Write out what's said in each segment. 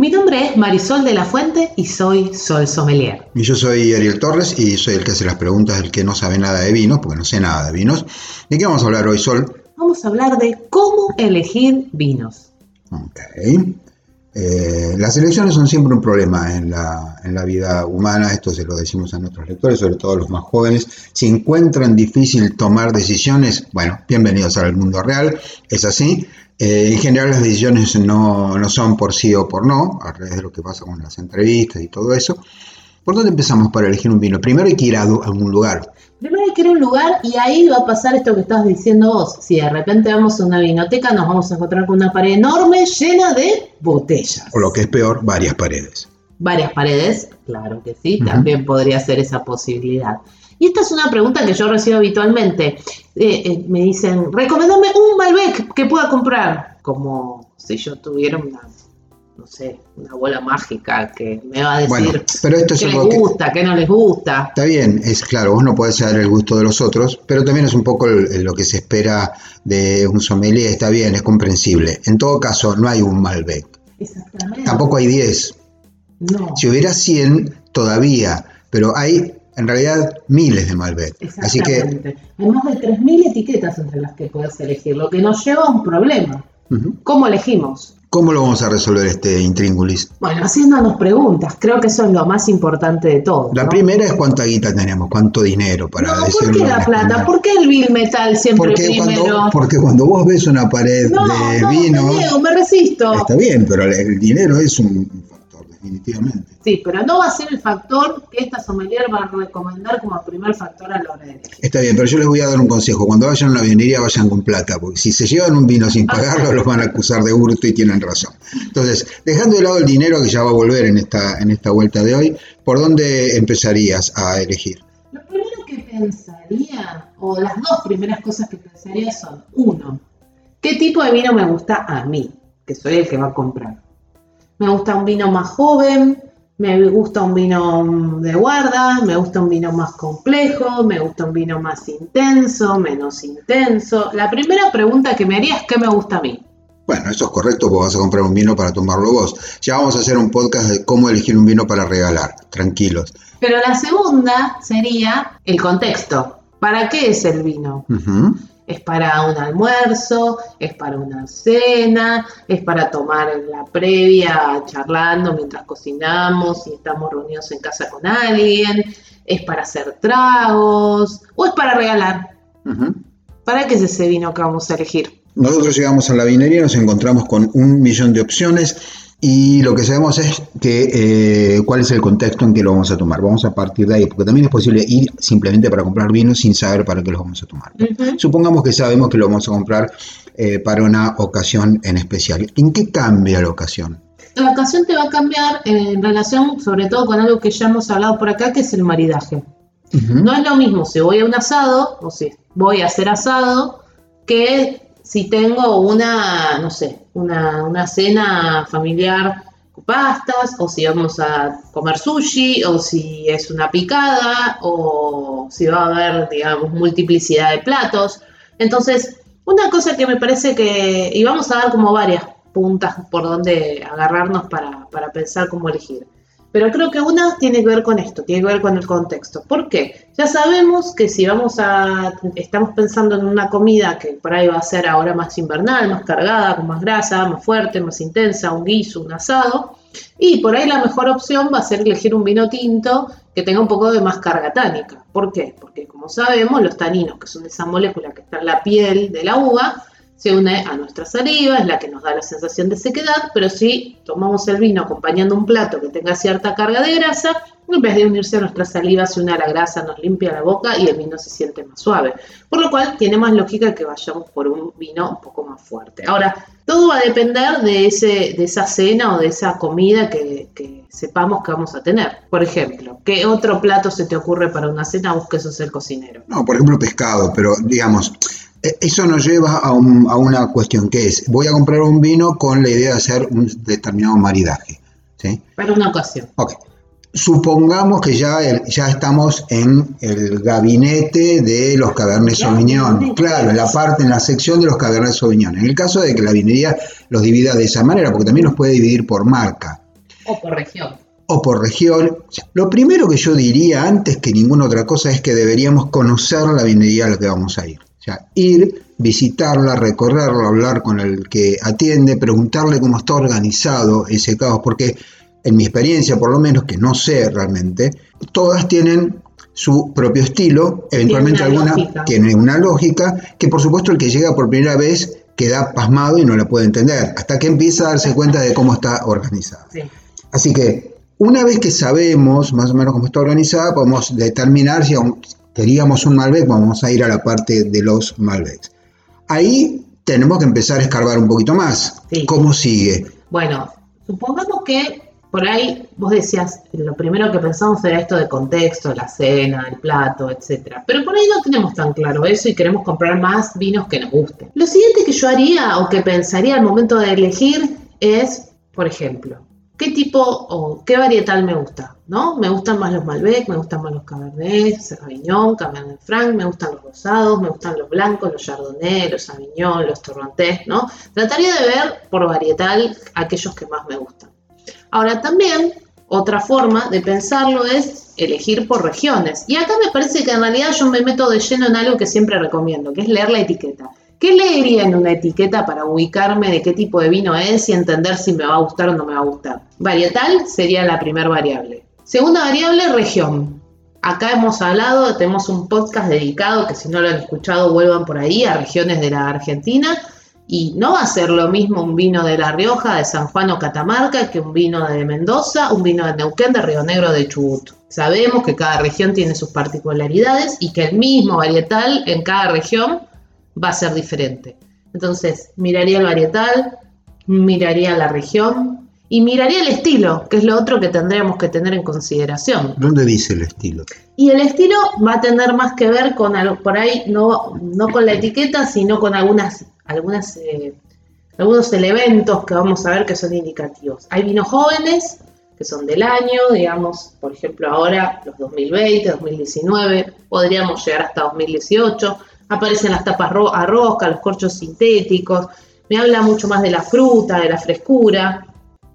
Mi nombre es Marisol de la Fuente y soy Sol Sommelier. Y yo soy Ariel Torres y soy el que hace las preguntas, el que no sabe nada de vinos, porque no sé nada de vinos. ¿De qué vamos a hablar hoy, Sol? Vamos a hablar de cómo elegir vinos. Ok. Eh, las elecciones son siempre un problema en la, en la vida humana, esto se lo decimos a nuestros lectores, sobre todo a los más jóvenes. Si encuentran difícil tomar decisiones, bueno, bienvenidos al mundo real, es así. Eh, en general las decisiones no, no, son por sí o por no, a través de lo que pasa con las entrevistas y todo eso. ¿Por dónde empezamos para elegir un vino? Primero hay que ir a algún lugar. Primero hay que ir a un lugar y ahí va a pasar esto que estás diciendo vos. Si de repente vamos a una vinoteca nos vamos a encontrar con una pared enorme llena de botellas. O lo que es peor, varias paredes. Varias paredes, claro que sí, uh -huh. también podría ser esa posibilidad. Y esta es una pregunta que yo recibo habitualmente. Eh, eh, me dicen, recomendame un Malbec que pueda comprar. Como si yo tuviera una, no sé, una bola mágica que me va a decir bueno, pero esto es qué les gusta, qué no les gusta. Está bien, es claro, vos no podés saber el gusto de los otros, pero también es un poco lo que se espera de un sommelier, está bien, es comprensible. En todo caso, no hay un Malbec. Exactamente. Tampoco hay 10. No. Si hubiera 100, todavía, pero hay en realidad miles de Malbec. Así que hay más de 3.000 etiquetas entre las que puedes elegir, lo que nos lleva a un problema. Uh -huh. ¿Cómo elegimos? ¿Cómo lo vamos a resolver este intríngulis? Bueno, haciéndonos preguntas. Creo que eso es lo más importante de todo. La ¿no? primera es cuánta guita tenemos, cuánto dinero para no. ¿Por qué la plata? ¿Por qué el bill metal siempre porque primero? Cuando, porque cuando vos ves una pared no, de no, vino. Me niego, me resisto. Está bien, pero el dinero es un definitivamente. Sí, pero no va a ser el factor que esta sommelier va a recomendar como primer factor a la hora de elegir. Está bien, pero yo les voy a dar un consejo. Cuando vayan a una vinería, vayan con plata, porque si se llevan un vino sin pagarlo, los van a acusar de hurto y tienen razón. Entonces, dejando de lado el dinero que ya va a volver en esta, en esta vuelta de hoy, ¿por dónde empezarías a elegir? Lo primero que pensaría, o las dos primeras cosas que pensaría son, uno, ¿qué tipo de vino me gusta a mí? Que soy el que va a comprar. Me gusta un vino más joven, me gusta un vino de guarda, me gusta un vino más complejo, me gusta un vino más intenso, menos intenso. La primera pregunta que me haría es ¿qué me gusta a mí? Bueno, eso es correcto, porque vas a comprar un vino para tomarlo vos. Ya vamos a hacer un podcast de cómo elegir un vino para regalar, tranquilos. Pero la segunda sería el contexto. ¿Para qué es el vino? Uh -huh. Es para un almuerzo, es para una cena, es para tomar en la previa charlando mientras cocinamos y estamos reunidos en casa con alguien, es para hacer tragos o es para regalar. Uh -huh. ¿Para qué es ese vino que vamos a elegir? Nosotros llegamos a la vinería y nos encontramos con un millón de opciones y lo que sabemos es que eh, cuál es el contexto en que lo vamos a tomar. Vamos a partir de ahí, porque también es posible ir simplemente para comprar vino sin saber para qué lo vamos a tomar. Uh -huh. Supongamos que sabemos que lo vamos a comprar eh, para una ocasión en especial. ¿En qué cambia la ocasión? La ocasión te va a cambiar en relación sobre todo con algo que ya hemos hablado por acá, que es el maridaje. Uh -huh. No es lo mismo si voy a un asado o si voy a hacer asado que si tengo una, no sé, una, una cena familiar con pastas, o si vamos a comer sushi, o si es una picada, o si va a haber, digamos, multiplicidad de platos. Entonces, una cosa que me parece que, y vamos a dar como varias puntas por donde agarrarnos para, para pensar cómo elegir. Pero creo que una tiene que ver con esto, tiene que ver con el contexto. ¿Por qué? Ya sabemos que si vamos a, estamos pensando en una comida que por ahí va a ser ahora más invernal, más cargada, con más grasa, más fuerte, más intensa, un guiso, un asado, y por ahí la mejor opción va a ser elegir un vino tinto que tenga un poco de más carga tánica. ¿Por qué? Porque como sabemos, los taninos, que son esa molécula que está en la piel de la uva, se une a nuestra saliva, es la que nos da la sensación de sequedad, pero si tomamos el vino acompañando un plato que tenga cierta carga de grasa, en vez de unirse a nuestra saliva, se une a la grasa, nos limpia la boca y el vino se siente más suave. Por lo cual, tiene más lógica que vayamos por un vino un poco más fuerte. Ahora, todo va a depender de, ese, de esa cena o de esa comida que, que, sepamos que vamos a tener. Por ejemplo, ¿qué otro plato se te ocurre para una cena vos que sos el cocinero? No, por ejemplo pescado, pero digamos, eso nos lleva a, una cuestión que es, voy a comprar un vino con la idea de hacer un determinado maridaje. ¿sí? Para una ocasión. Ok. Supongamos que ya, ya estamos en el gabinete de los Cabernet Sauvignon. Claro, en la parte, en la sección de los Cabernet Sauvignon. En el caso de que la vinería los divida de esa manera, porque también los puede dividir por marca. O por región. O por región. Lo primero que yo diría, antes que ninguna otra cosa, es que deberíamos conocer la vinería a la que vamos a ir. O sea, ir, visitarla, recorrerla, hablar con el que atiende, preguntarle cómo está organizado ese caos, porque en mi experiencia por lo menos, que no sé realmente, todas tienen su propio estilo, eventualmente alguna tiene una lógica, que por supuesto el que llega por primera vez queda pasmado y no la puede entender, hasta que empieza a darse cuenta de cómo está organizada. Así que una vez que sabemos más o menos cómo está organizada, podemos determinar si queríamos un Malbec, vamos a ir a la parte de los Malbecs. Ahí tenemos que empezar a escarbar un poquito más. ¿Cómo sigue? Bueno, supongamos que por ahí vos decías, lo primero que pensamos era esto de contexto, la cena, el plato, etcétera. Pero por ahí no tenemos tan claro eso y queremos comprar más vinos que nos gusten. Lo siguiente que yo haría o que pensaría al momento de elegir es, por ejemplo, qué tipo o qué varietal me gusta, ¿no? Me gustan más los Malbec, me gustan más los Cabernet, Sauvignon, Cabernet Franc, me gustan los rosados, me gustan los blancos, los Chardonnay, los Sauvignon, los Torrontés, ¿no? Trataría de ver por varietal aquellos que más me gustan. Ahora también, otra forma de pensarlo es elegir por regiones. Y acá me parece que en realidad yo me meto de lleno en algo que siempre recomiendo, que es leer la etiqueta. ¿Qué leería en una etiqueta para ubicarme de qué tipo de vino es y entender si me va a gustar o no me va a gustar? Varietal sería la primera variable. Segunda variable, región. Acá hemos hablado, tenemos un podcast dedicado, que si no lo han escuchado, vuelvan por ahí, a regiones de la Argentina y no va a ser lo mismo un vino de La Rioja, de San Juan o Catamarca, que un vino de Mendoza, un vino de Neuquén, de Río Negro, de Chubut. Sabemos que cada región tiene sus particularidades y que el mismo varietal en cada región va a ser diferente. Entonces, miraría el varietal, miraría la región y miraría el estilo, que es lo otro que tendríamos que tener en consideración. ¿Dónde dice el estilo? Y el estilo va a tener más que ver con, por ahí, no, no con la etiqueta, sino con algunas algunas, eh, algunos elementos que vamos a ver que son indicativos. Hay vinos jóvenes que son del año, digamos, por ejemplo ahora los 2020, 2019, podríamos llegar hasta 2018, aparecen las tapas a rosca, los corchos sintéticos, me habla mucho más de la fruta, de la frescura,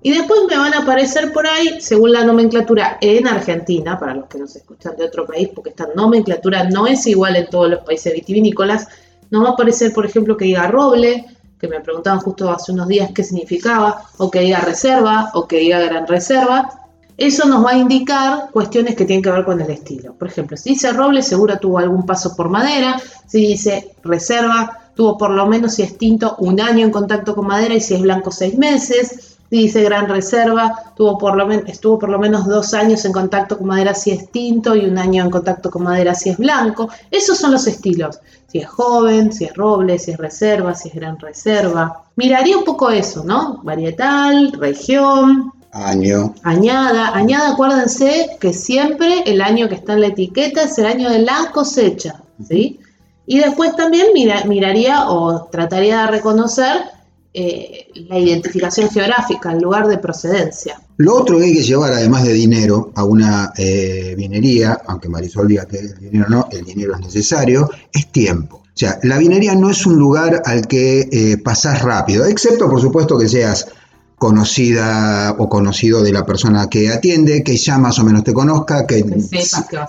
y después me van a aparecer por ahí, según la nomenclatura en Argentina, para los que nos escuchan de otro país, porque esta nomenclatura no es igual en todos los países vitivinícolas, nos va a aparecer, por ejemplo, que diga roble, que me preguntaban justo hace unos días qué significaba, o que diga reserva, o que diga gran reserva. Eso nos va a indicar cuestiones que tienen que ver con el estilo. Por ejemplo, si dice roble, seguro tuvo algún paso por madera. Si dice reserva, tuvo por lo menos, si es tinto, un año en contacto con madera y si es blanco, seis meses dice Gran Reserva, tuvo por lo estuvo por lo menos dos años en contacto con madera si es tinto y un año en contacto con madera si es blanco. Esos son los estilos. Si es joven, si es roble, si es reserva, si es gran reserva. Miraría un poco eso, ¿no? Varietal, región. Año. Añada. Añada, acuérdense que siempre el año que está en la etiqueta es el año de la cosecha, ¿sí? Y después también miraría o trataría de reconocer eh, la identificación geográfica, el lugar de procedencia. Lo otro que hay que llevar, además de dinero, a una eh, vinería, aunque Marisol diga que el dinero no, el dinero es necesario, es tiempo. O sea, la vinería no es un lugar al que eh, pasás rápido, excepto por supuesto que seas conocida o conocido de la persona que atiende, que ya más o menos te conozca, que,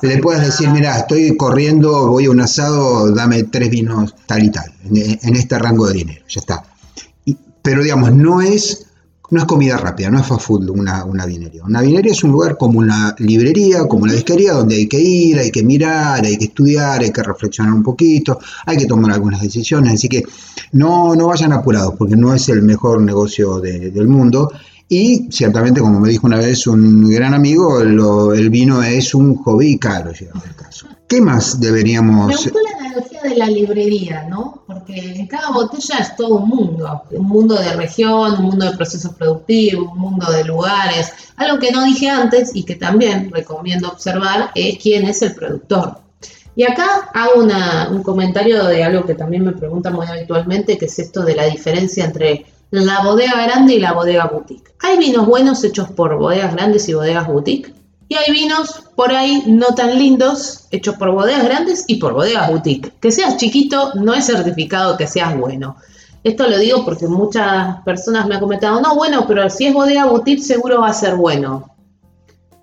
le puedas decir, mira, estoy corriendo, voy a un asado, dame tres vinos tal y tal, en este rango de dinero, ya está. Pero digamos, no es, no es comida rápida, no es fast food una, una vinería. Una vinería es un lugar como una librería, como una disquería, donde hay que ir, hay que mirar, hay que estudiar, hay que reflexionar un poquito, hay que tomar algunas decisiones, así que no, no vayan apurados, porque no es el mejor negocio del mundo. Y ciertamente, como me dijo una vez un gran amigo, el vino es un hobby caro, llegando el caso. ¿Qué más deberíamos...? La analogía de la librería, ¿no? Porque en cada botella es todo un mundo, un mundo de región, un mundo de procesos productivos, un mundo de lugares. Algo que no dije antes y que también recomiendo observar es quién es el productor. Y acá hago un comentario de algo que también me preguntan muy habitualmente, que es esto de la diferencia entre la bodega grande y la bodega boutique. Hay vinos buenos hechos por bodegas grandes y bodegas boutique. Y hay vinos por ahí no tan lindos, hechos por bodegas grandes y por bodegas boutique. Que seas chiquito no es certificado que seas bueno. Esto lo digo porque muchas personas me han comentado, no, bueno, pero si es bodega boutique seguro va a ser bueno.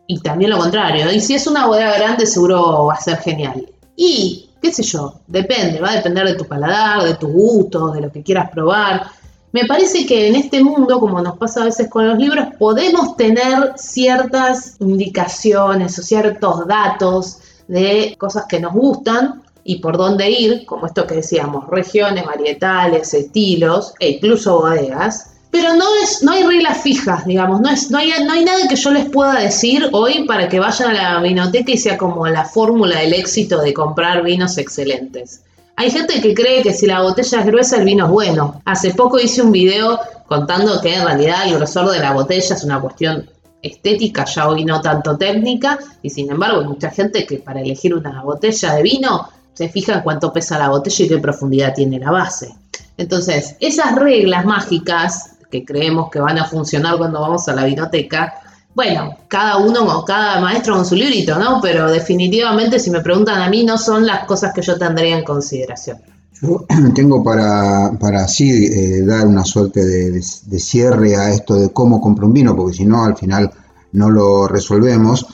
Y también lo contrario, y si es una bodega grande seguro va a ser genial. Y, qué sé yo, depende, va a depender de tu paladar, de tus gustos, de lo que quieras probar. Me parece que en este mundo, como nos pasa a veces con los libros, podemos tener ciertas indicaciones o ciertos datos de cosas que nos gustan y por dónde ir, como esto que decíamos, regiones, varietales, estilos e incluso bodegas. Pero no, es, no hay reglas fijas, digamos, no, es, no, hay, no hay nada que yo les pueda decir hoy para que vayan a la vinoteca y sea como la fórmula del éxito de comprar vinos excelentes. Hay gente que cree que si la botella es gruesa el vino es bueno. Hace poco hice un video contando que en realidad el grosor de la botella es una cuestión estética, ya hoy no tanto técnica, y sin embargo hay mucha gente que para elegir una botella de vino se fija en cuánto pesa la botella y qué profundidad tiene la base. Entonces, esas reglas mágicas que creemos que van a funcionar cuando vamos a la vinoteca, bueno, cada uno, cada maestro con su librito, ¿no? Pero definitivamente, si me preguntan a mí, no son las cosas que yo tendría en consideración. Yo tengo para, para así eh, dar una suerte de, cierre a esto de cómo compro un vino, porque si no, al final no lo resolvemos.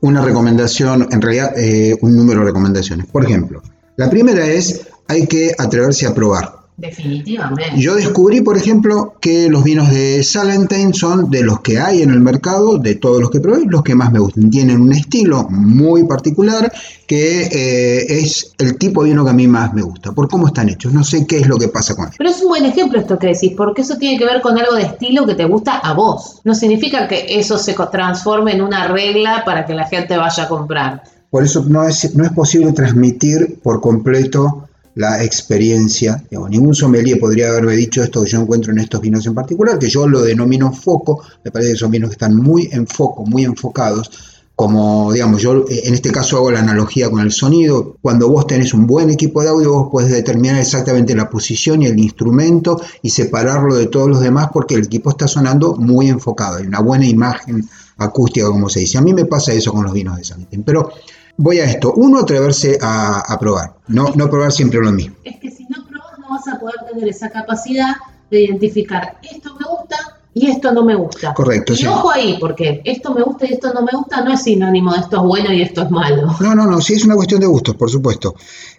Una recomendación, en realidad, eh, un número de recomendaciones. Por ejemplo, la primera es, hay que atreverse a probar. Definitivamente. Yo descubrí, por ejemplo, que los vinos de Salentine son de los que hay en el mercado, de todos los que probé, los que más me gustan. Tienen un estilo muy particular que eh, es el tipo de vino que a mí más me gusta, por cómo están hechos. No sé qué es lo que pasa con ellos. Pero es un buen ejemplo esto que decís, porque eso tiene que ver con algo de estilo que te gusta a vos. No significa que eso se transforme en una regla para que la gente vaya a comprar. Por eso no es, no es posible transmitir por completo la experiencia. ningún sommelier podría haberme dicho esto que yo encuentro en estos vinos en particular, que yo lo denomino foco, me parece que son vinos que están muy en foco, muy enfocados. Como, digamos, yo en este caso hago la analogía con el sonido. Cuando vos tenés un buen equipo de audio, vos podés determinar exactamente la posición y el instrumento y separarlo de todos los demás porque el equipo está sonando muy enfocado. Hay una buena imagen acústica, como se dice. A mí me pasa eso con los vinos de San Pero voy a esto. Uno, atreverse a, probar, no, no probar siempre lo mismo. Es que si no probas no vas a poder tener esa capacidad de identificar esto me gusta y esto no me gusta. Correcto. Y ojo ahí, porque esto me gusta y esto no me gusta no es sinónimo de esto es bueno y esto es malo. No, no, no, sí es una cuestión de gustos, por supuesto.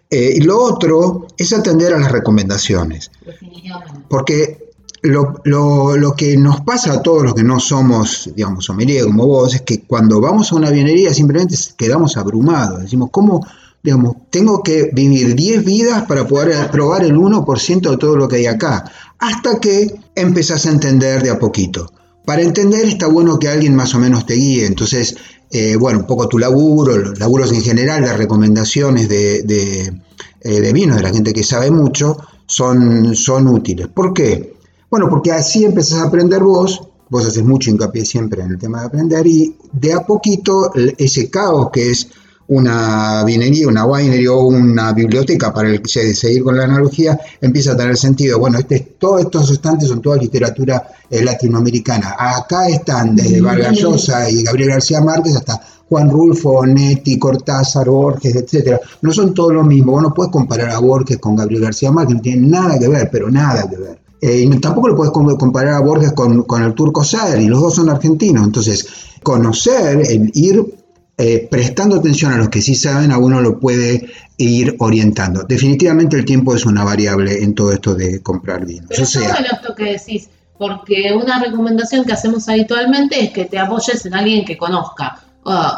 Eh, y lo otro es atender a las recomendaciones. Definitivamente. Porque lo, que nos pasa a todos los que no somos, digamos, sommelier como vos, es que cuando vamos a una vinería simplemente quedamos abrumados. Decimos, ¿cómo, digamos, tengo que vivir 10 vidas para poder probar el 1% de todo lo que hay acá? Hasta que empezás a entender de a poquito. Para entender está bueno que alguien más o menos te guíe. Entonces, eh, bueno, un poco tu laburo, los laburos en general, las recomendaciones de, de, eh, vino de la gente que sabe mucho, son, son útiles. ¿Por qué? Bueno, porque así empezás a aprender vos, vos haces mucho hincapié siempre en el tema de aprender y de a poquito ese caos que es una vinería, una winery o una biblioteca, para el que seguir con la analogía, empieza a tener sentido. Bueno, este, todos estos estantes son toda literatura eh, latinoamericana. Acá están desde Vargas Llosa y Gabriel García Márquez hasta Juan Rulfo, Netti, Cortázar, Borges, etcétera. No son todos lo mismo. Vos no puedes comparar a Borges con Gabriel García Márquez, no tienen nada que ver, pero nada que ver. Eh, y tampoco lo puedes comparar a Borges con, el turco Sader, y los dos son argentinos. Entonces, conocer, el ir eh, prestando atención a los que sí saben, a uno lo puede ir orientando. Definitivamente el tiempo es una variable en todo esto de comprar vinos. Pero sea, esto que decís, porque una recomendación que hacemos habitualmente es que te apoyes en alguien que conozca.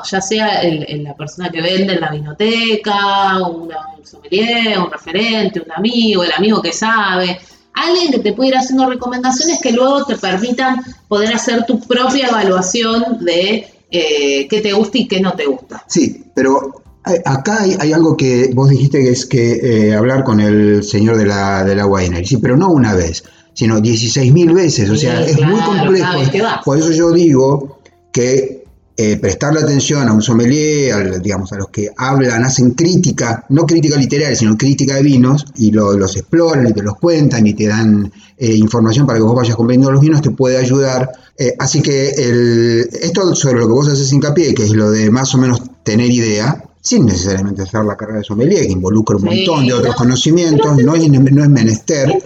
ya sea la persona que vende en la vinoteca, un sommelier, un referente, un amigo, el amigo que sabe, alguien que te pueda ir haciendo recomendaciones que luego te permitan poder hacer tu propia evaluación de eh, qué te gusta y qué no te gusta. Sí, pero Acá hay, algo que vos dijiste que es que eh, hablar con el señor de la, de la winery, sí, pero no una vez, sino 16.000 veces, o sea, es muy complejo. Por eso yo digo que eh, prestarle atención a un sommelier, digamos, a los que hablan, hacen crítica, no crítica literaria, sino crítica de vinos, y los exploran y te los cuentan y te dan eh, información para que vos vayas comprendiendo los vinos, te puede ayudar. Eh, así que el, esto sobre lo que vos haces hincapié, que es lo de más o menos tener idea, sin necesariamente hacer la carrera de sommelier, que involucra un montón de otros conocimientos, no es, no es menester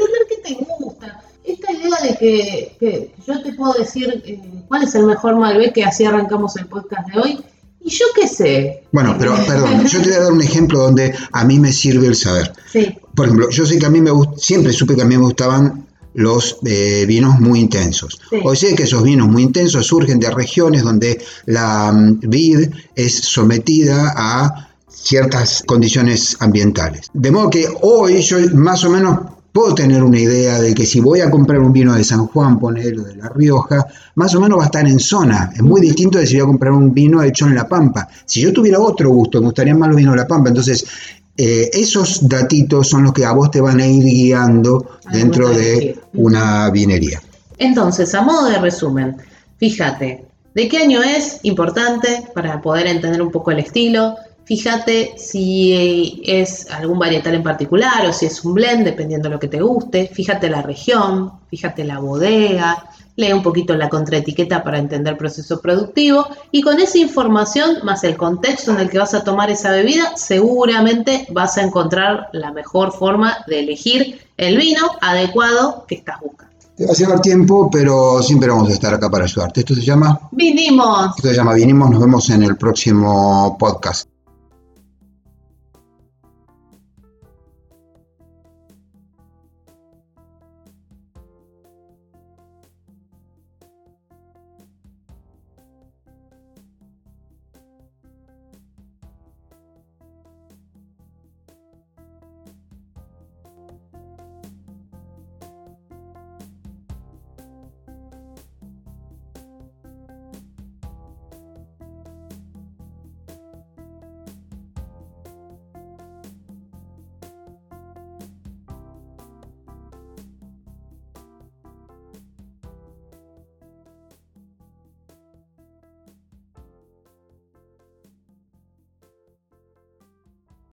que, yo te puedo decir eh, cuál es el mejor Malbec, que así arrancamos el podcast de hoy. Y yo qué sé. Bueno, pero perdón, yo te voy a dar un ejemplo donde a mí me sirve el saber. Sí. Por ejemplo, yo sé que a mí me siempre supe que a mí me gustaban los eh, vinos muy intensos. O sé que esos vinos muy intensos surgen de regiones donde la mm, vid es sometida a ciertas condiciones ambientales. De modo que hoy yo más o menos puedo tener una idea de que si voy a comprar un vino de San Juan, ponerlo de La Rioja, más o menos va a estar en zona. Es muy distinto de si voy a comprar un vino hecho en La Pampa. Si yo tuviera otro gusto, me gustarían más los vinos de La Pampa. Entonces, eh, esos datitos son los que a vos te van a ir guiando dentro de una vinería. Entonces, a modo de resumen, fíjate, ¿de qué año es? Importante para poder entender un poco el estilo. Fíjate si es algún varietal en particular o si es un blend, dependiendo de lo que te guste. Fíjate la región, fíjate la bodega, lee un poquito la contraetiqueta para entender el proceso productivo y con esa información más el contexto en el que vas a tomar esa bebida, seguramente vas a encontrar la mejor forma de elegir el vino adecuado que estás buscando. Te va a llevar tiempo, pero siempre vamos a estar acá para ayudarte. Esto se llama... Vinimos. Esto se llama Vinimos. Nos vemos en el próximo podcast.